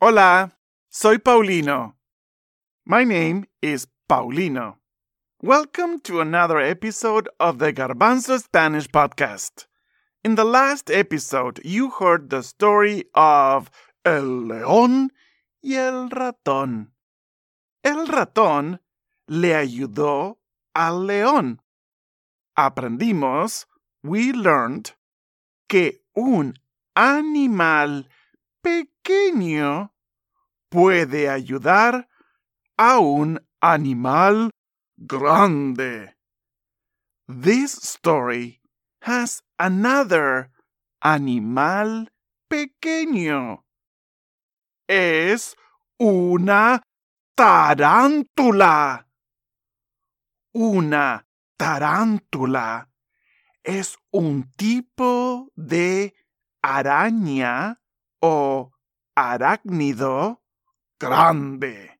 Hola, soy Paulino. My name is Paulino. Welcome to another episode of the Garbanzo Spanish podcast. In the last episode, you heard the story of El León y el Ratón. El ratón le ayudó al león. Aprendimos, we learned, que un animal pequeño puede ayudar a un animal grande. This story has another animal pequeño. Es una tarántula. Una tarántula es un tipo de araña o arácnido grande.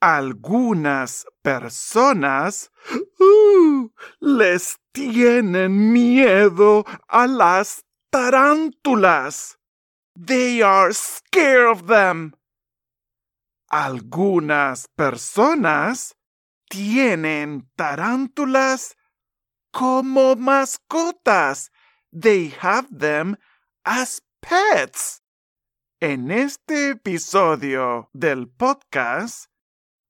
Algunas personas uh, les tienen miedo a las tarántulas. They are scared of them. Algunas personas tienen tarántulas como mascotas. They have them as pets. En este episodio del podcast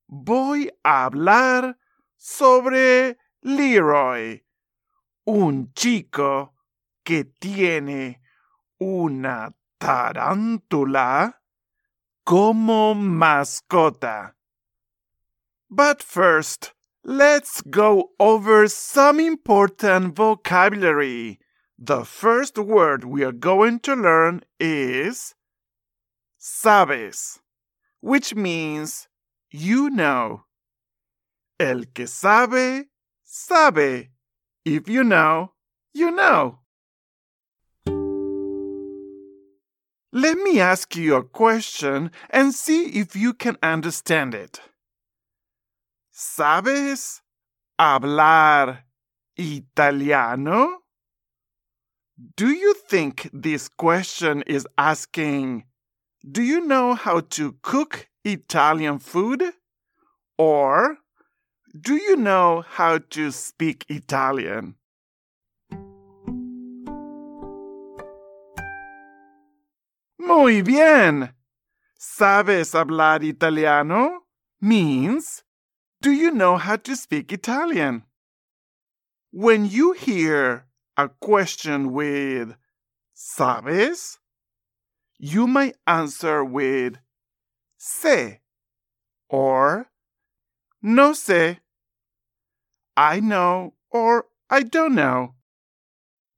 voy a hablar sobre Leroy, un chico que tiene una tarántula como mascota. But first, let's go over some important vocabulary. The first word we are going to learn is sabes, which means you know. El que sabe, sabe. If you know, you know. Let me ask you a question and see if you can understand it. ¿Sabes hablar italiano? Do you think this question is asking, Do you know how to cook Italian food? Or do you know how to speak Italian? Muy bien. ¿Sabes hablar italiano? Means, do you know how to speak Italian? When you hear a question with ¿sabes? You might answer with sé or no sé. I know or I don't know.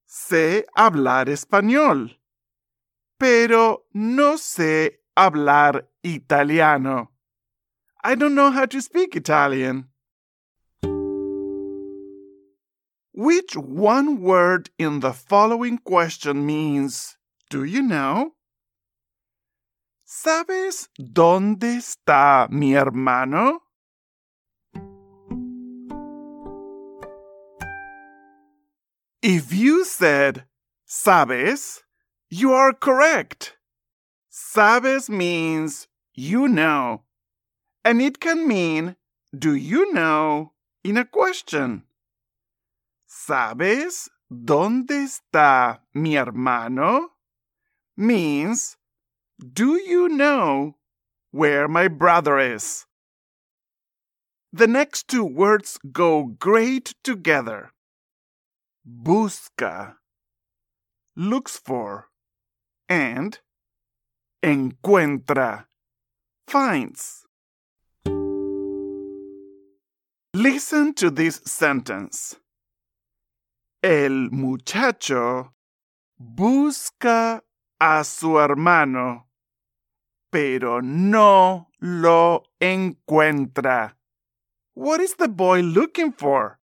Sé hablar español, pero no sé hablar italiano. I don't know how to speak Italian. Which one word in the following question means, do you know? ¿Sabes dónde está mi hermano? If you said sabes, you are correct. Sabes means you know, and it can mean do you know in a question. ¿Sabes dónde está mi hermano? means do you know where my brother is? The next two words go great together. Busca, looks for, and encuentra, finds. Listen to this sentence. El muchacho busca a su hermano. Pero no lo encuentra. What is the boy looking for?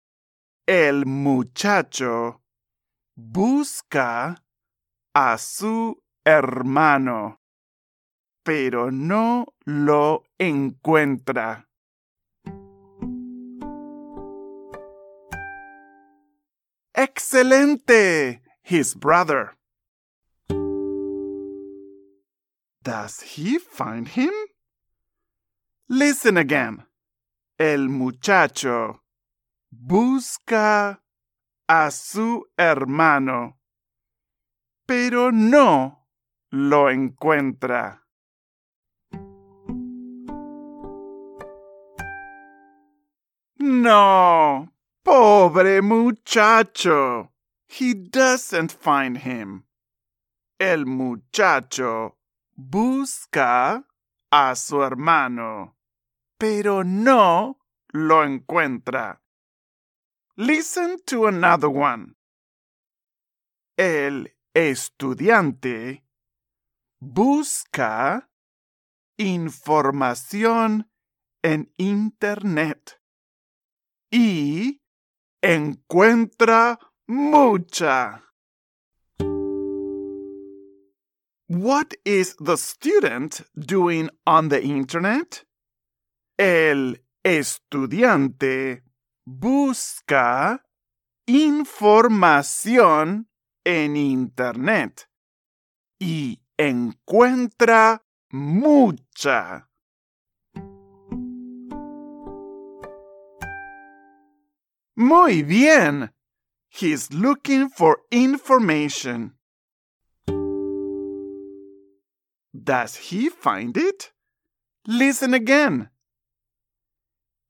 El muchacho busca a su hermano, pero no lo encuentra. Excelente! His brother. Does he find him? Listen again. El muchacho busca a su hermano, pero no lo encuentra. No, pobre muchacho. He doesn't find him. El muchacho busca a su hermano, pero no lo encuentra. Listen to another one. El estudiante busca información en Internet y encuentra mucha. What is the student doing on the Internet? El estudiante busca información en Internet y encuentra mucha. Muy bien. He's looking for information. Does he find it? Listen again.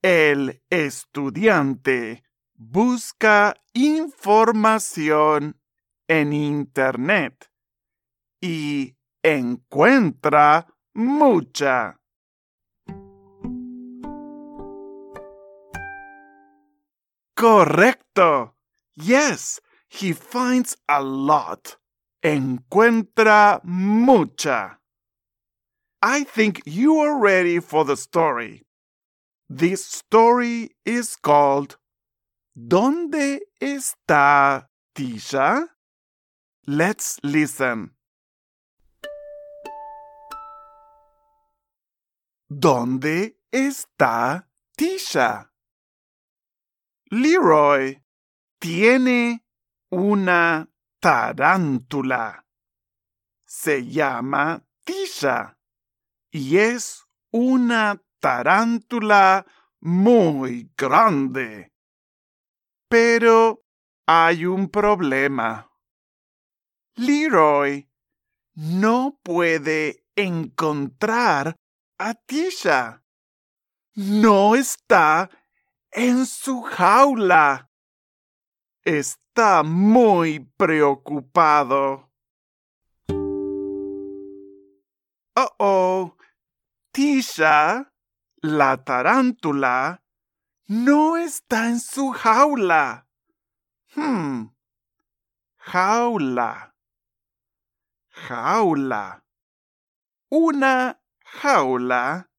El estudiante busca información en Internet y encuentra mucha. Correcto. Yes, he finds a lot. Encuentra mucha. I think you are ready for the story. This story is called ¿Dónde está Tisha? Let's listen. ¿Dónde está Tisha? Leroy tiene una tarántula. Se llama Tisha y es una tarántula muy grande. Pero hay un problema. Leroy no puede encontrar a Tisha. No está en su jaula. Está muy preocupado. Oh, oh. Tisha, la tarántula, no está en su jaula. Hmm. Jaula. Jaula. Una jaula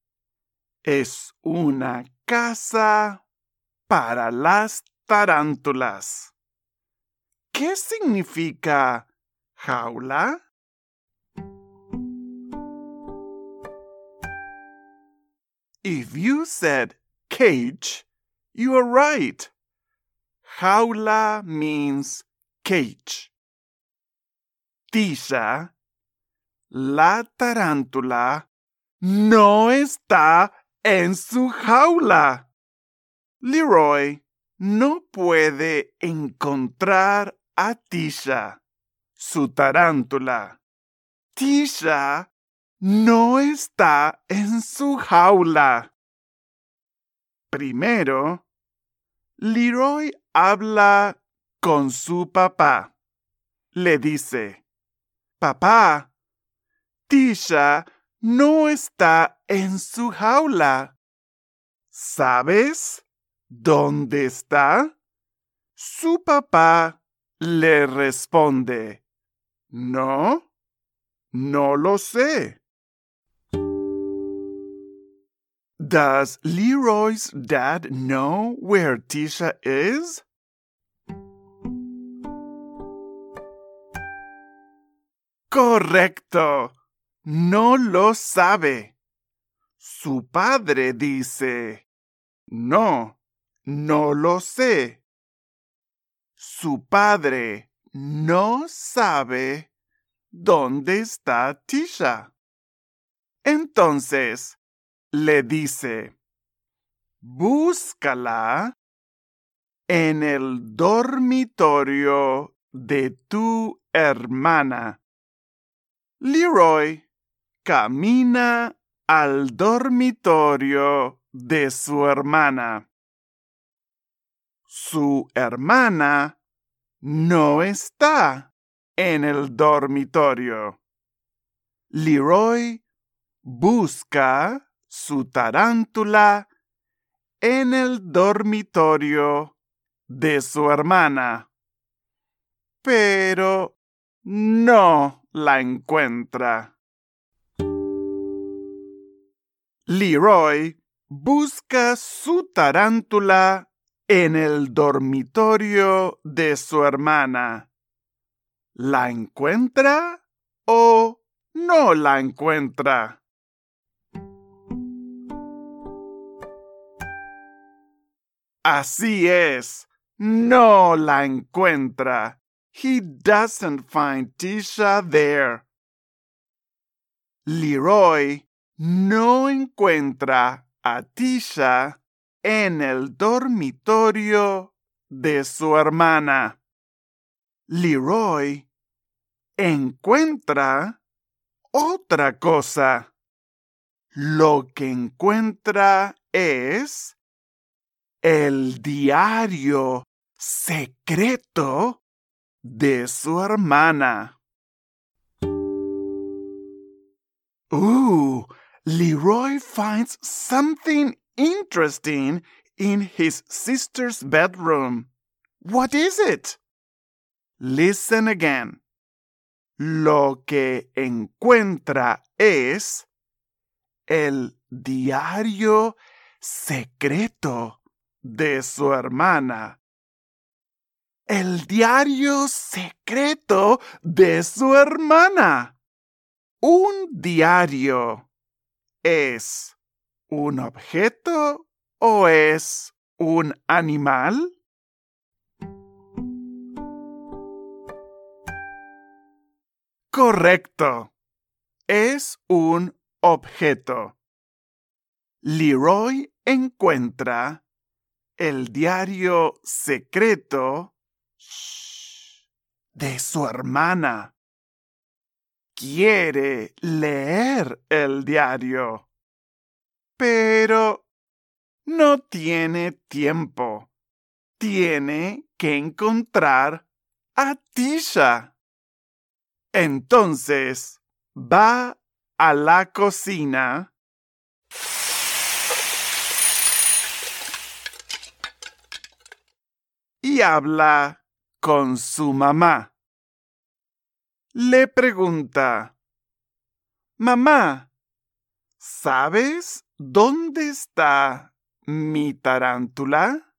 es una casa para las tarántulas. ¿Qué significa jaula? If you said cage, you are right. Jaula means cage. Tisha, la tarántula, no está en su jaula. Leroy no puede encontrar a Tisha, su tarántula. Tisha no está en su jaula. Primero, Leroy habla con su papá. Le dice, Papá, Tisha no está en su jaula. ¿Sabes dónde está? Su papá le responde, No, no lo sé. Does Leroy's dad know where Tisha is? Correcto. No lo sabe. Su padre dice, no, no lo sé. Su padre no sabe dónde está Tisha. Entonces, le dice, búscala en el dormitorio de tu hermana. Leroy camina al dormitorio de su hermana. Su hermana no está en el dormitorio. Leroy busca su tarántula en el dormitorio de su hermana, pero no la encuentra. Leroy busca su tarántula en el dormitorio de su hermana. ¿La encuentra o no la encuentra? Así es, no la encuentra. He doesn't find Tisha there. Leroy no encuentra a Tisha en el dormitorio de su hermana. Leroy encuentra otra cosa. Lo que encuentra es el diario secreto de su hermana. Ooh, Leroy finds something interesting in his sister's bedroom. What is it? Listen again. Lo que encuentra es el diario secreto de su hermana. El diario secreto de su hermana. Un diario es un objeto o es un animal? Correcto. Es un objeto. Leroy encuentra el diario secreto de su hermana. Quiere leer el diario, pero no tiene tiempo. Tiene que encontrar a Tisha. Entonces va a la cocina y habla con su mamá. Le pregunta, Mamá, ¿sabes dónde está mi tarántula?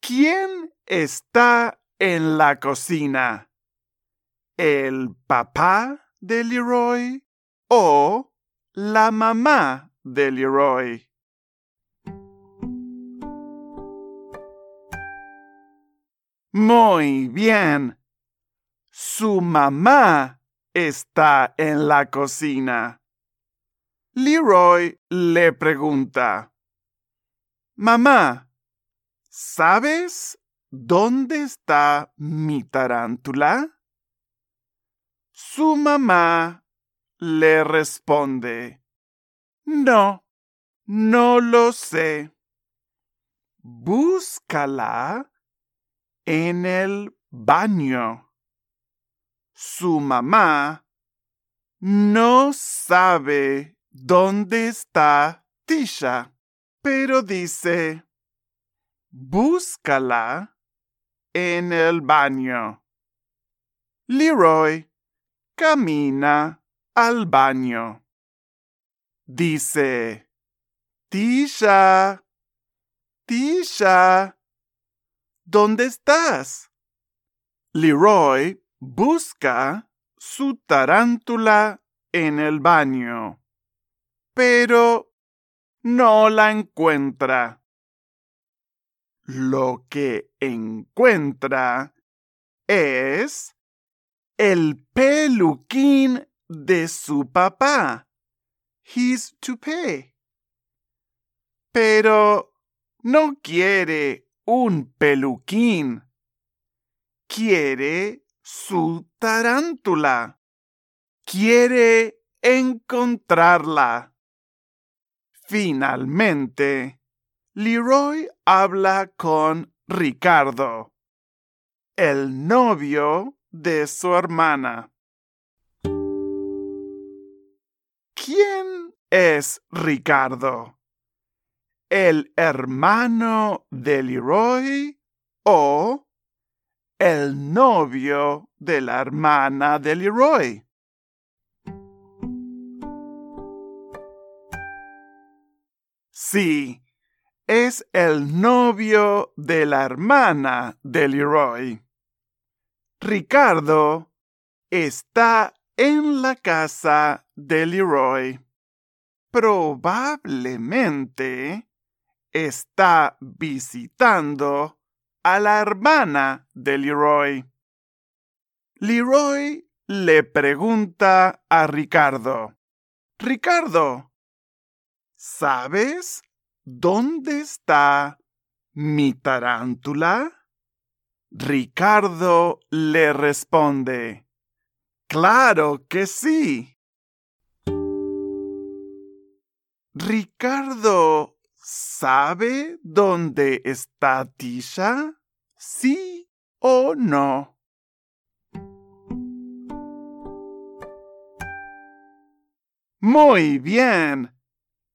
¿Quién está en la cocina? ¿El papá de Leroy o la mamá de Leroy? Muy bien. Su mamá está en la cocina. Leroy le pregunta, Mamá, ¿sabes dónde está mi tarántula? Su mamá le responde, No, no lo sé. Búscala en el baño. Su mamá no sabe dónde está Tisha, pero dice, búscala en el baño. Leroy camina al baño. dice, Tisha, Tisha, ¿dónde estás? Leroy busca su tarántula en el baño, pero no la encuentra. Lo que encuentra es el peluquín de su papá, his toupee. Pero no quiere un peluquín, quiere su tarántula, quiere encontrarla. Finalmente, Leroy habla con Ricardo, el novio de su hermana. ¿Quién es Ricardo? ¿El hermano de Leroy o el novio de la hermana de Leroy? Sí, es el novio de la hermana de Leroy. Ricardo está en la casa de Leroy. Probablemente está visitando a la hermana de Leroy. Leroy le pregunta a Ricardo, Ricardo, ¿sabes dónde está mi tarántula? Ricardo le responde, Claro que sí. Ricardo sabe dónde está Tisha? ¿Sí o no? Muy bien.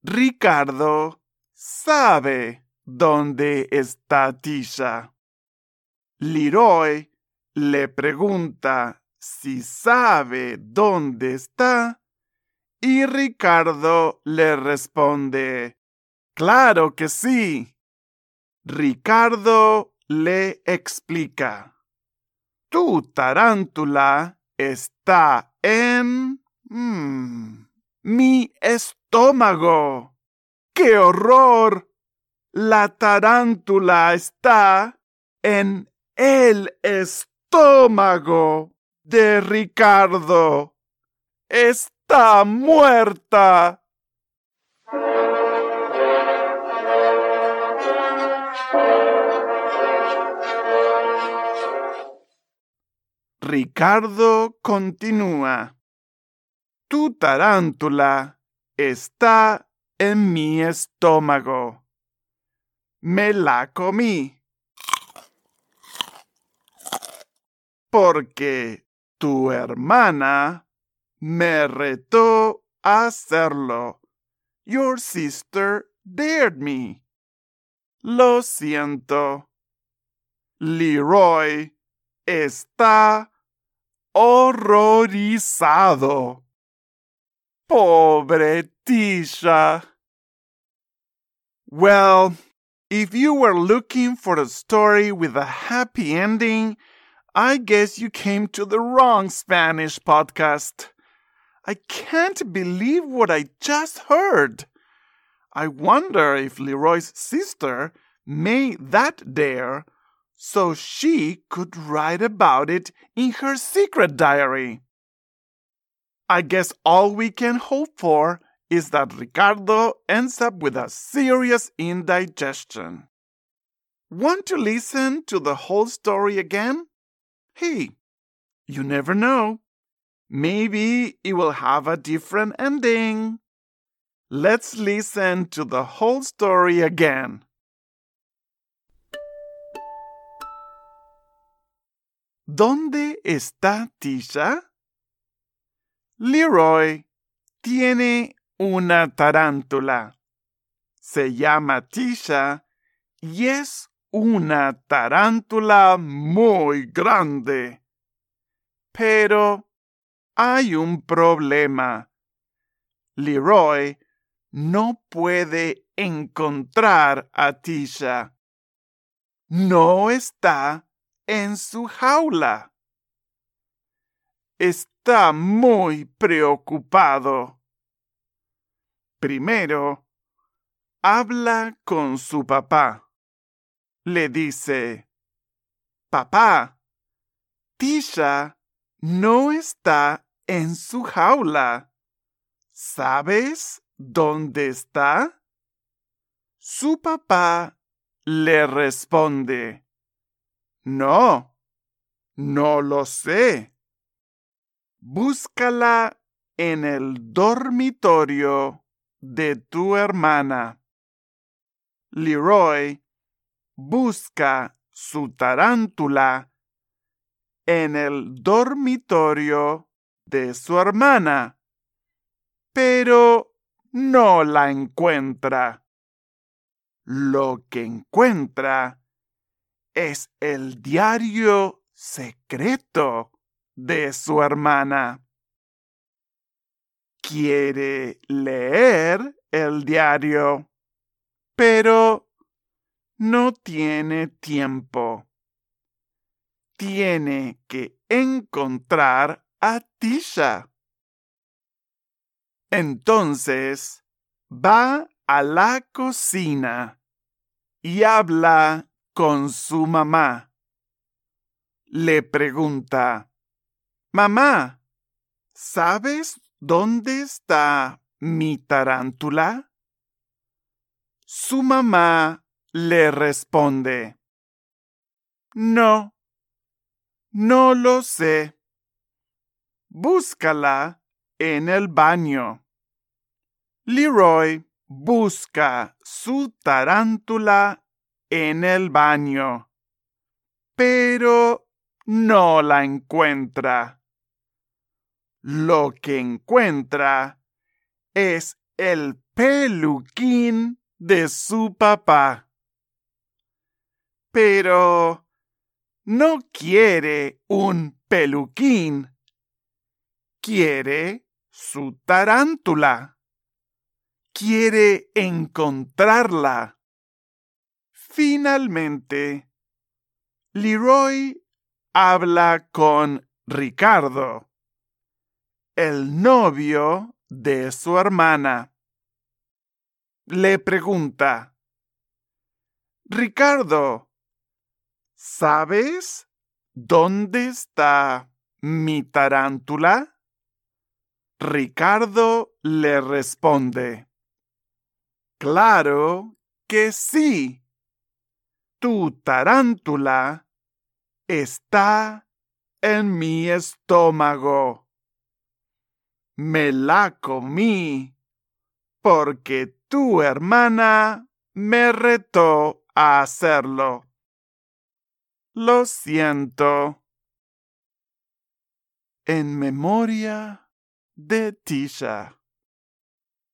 Ricardo sabe dónde está Tisha. Leroy le pregunta si sabe dónde está y Ricardo le responde, Claro que sí. Ricardo le explica, Tu tarántula está en... Mm, mi estómago. ¡Qué horror! La tarántula está en el estómago de Ricardo. Está muerta. Ricardo continúa. Tu tarántula está en mi estómago. Me la comí. Porque tu hermana me retó a hacerlo. Your sister dared me. Lo siento. Leroy está horrorizado. Pobre Tisha. Well, if you were looking for a story with a happy ending, I guess you came to the wrong Spanish podcast. I can't believe what I just heard. I wonder if Leroy's sister made that dare so she could write about it in her secret diary. I guess all we can hope for is that Ricardo ends up with a serious indigestion. Want to listen to the whole story again? Hey, you never know. Maybe it will have a different ending. Let's listen to the whole story again. ¿Dónde está Tisha? Leroy tiene una tarántula. Se llama Tisha y es una tarántula muy grande. Pero hay un problema. Leroy no puede encontrar a Tisha. No está en su jaula. Está muy preocupado. Primero, habla con su papá. Le dice, Papá, Tisha no está en su jaula. ¿Sabes dónde está? Su papá le responde, No, no lo sé. Búscala en el dormitorio de tu hermana. Leroy busca su tarántula en el dormitorio de su hermana, pero no la encuentra. Lo que encuentra es el diario secreto de su hermana. Quiere leer el diario, pero no tiene tiempo. Tiene que encontrar a Tisha. Entonces va a la cocina y habla con su mamá. Le pregunta, Mamá, ¿sabes dónde está mi tarántula? Su mamá le responde, No, no lo sé. Búscala en el baño. Leroy busca su tarántula en el baño, pero no la encuentra. Lo que encuentra es el peluquín de su papá. Pero no quiere un peluquín. Quiere su tarántula. Quiere encontrarla. Finalmente, Leroy habla con Ricardo, el novio de su hermana. Le pregunta, Ricardo, ¿sabes dónde está mi tarántula? Ricardo le responde, Claro que sí. Tu tarántula está en mi estómago. Me la comí porque tu hermana me retó a hacerlo. Lo siento. En memoria de Tisha.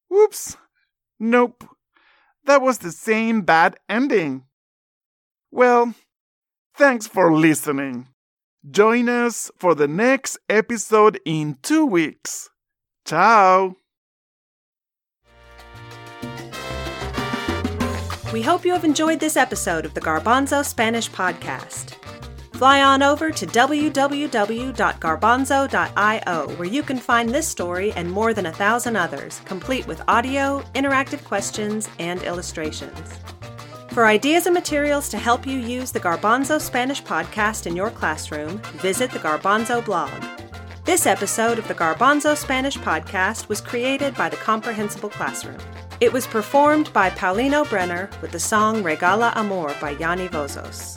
Whoops. Nope. That was the same bad ending. Well, thanks for listening. Join us for the next episode in two weeks. Ciao. We hope you have enjoyed this episode of the Garbanzo Spanish Podcast. Fly on over to www.garbanzo.io where you can find this story and more than a thousand others, complete with audio, interactive questions, and illustrations. For ideas and materials to help you use the Garbanzo Spanish podcast in your classroom, visit the Garbanzo blog. This episode of the Garbanzo Spanish podcast was created by the Comprehensible Classroom. It was performed by Paulino Brenner with the song Regala Amor by Yanni Vozos.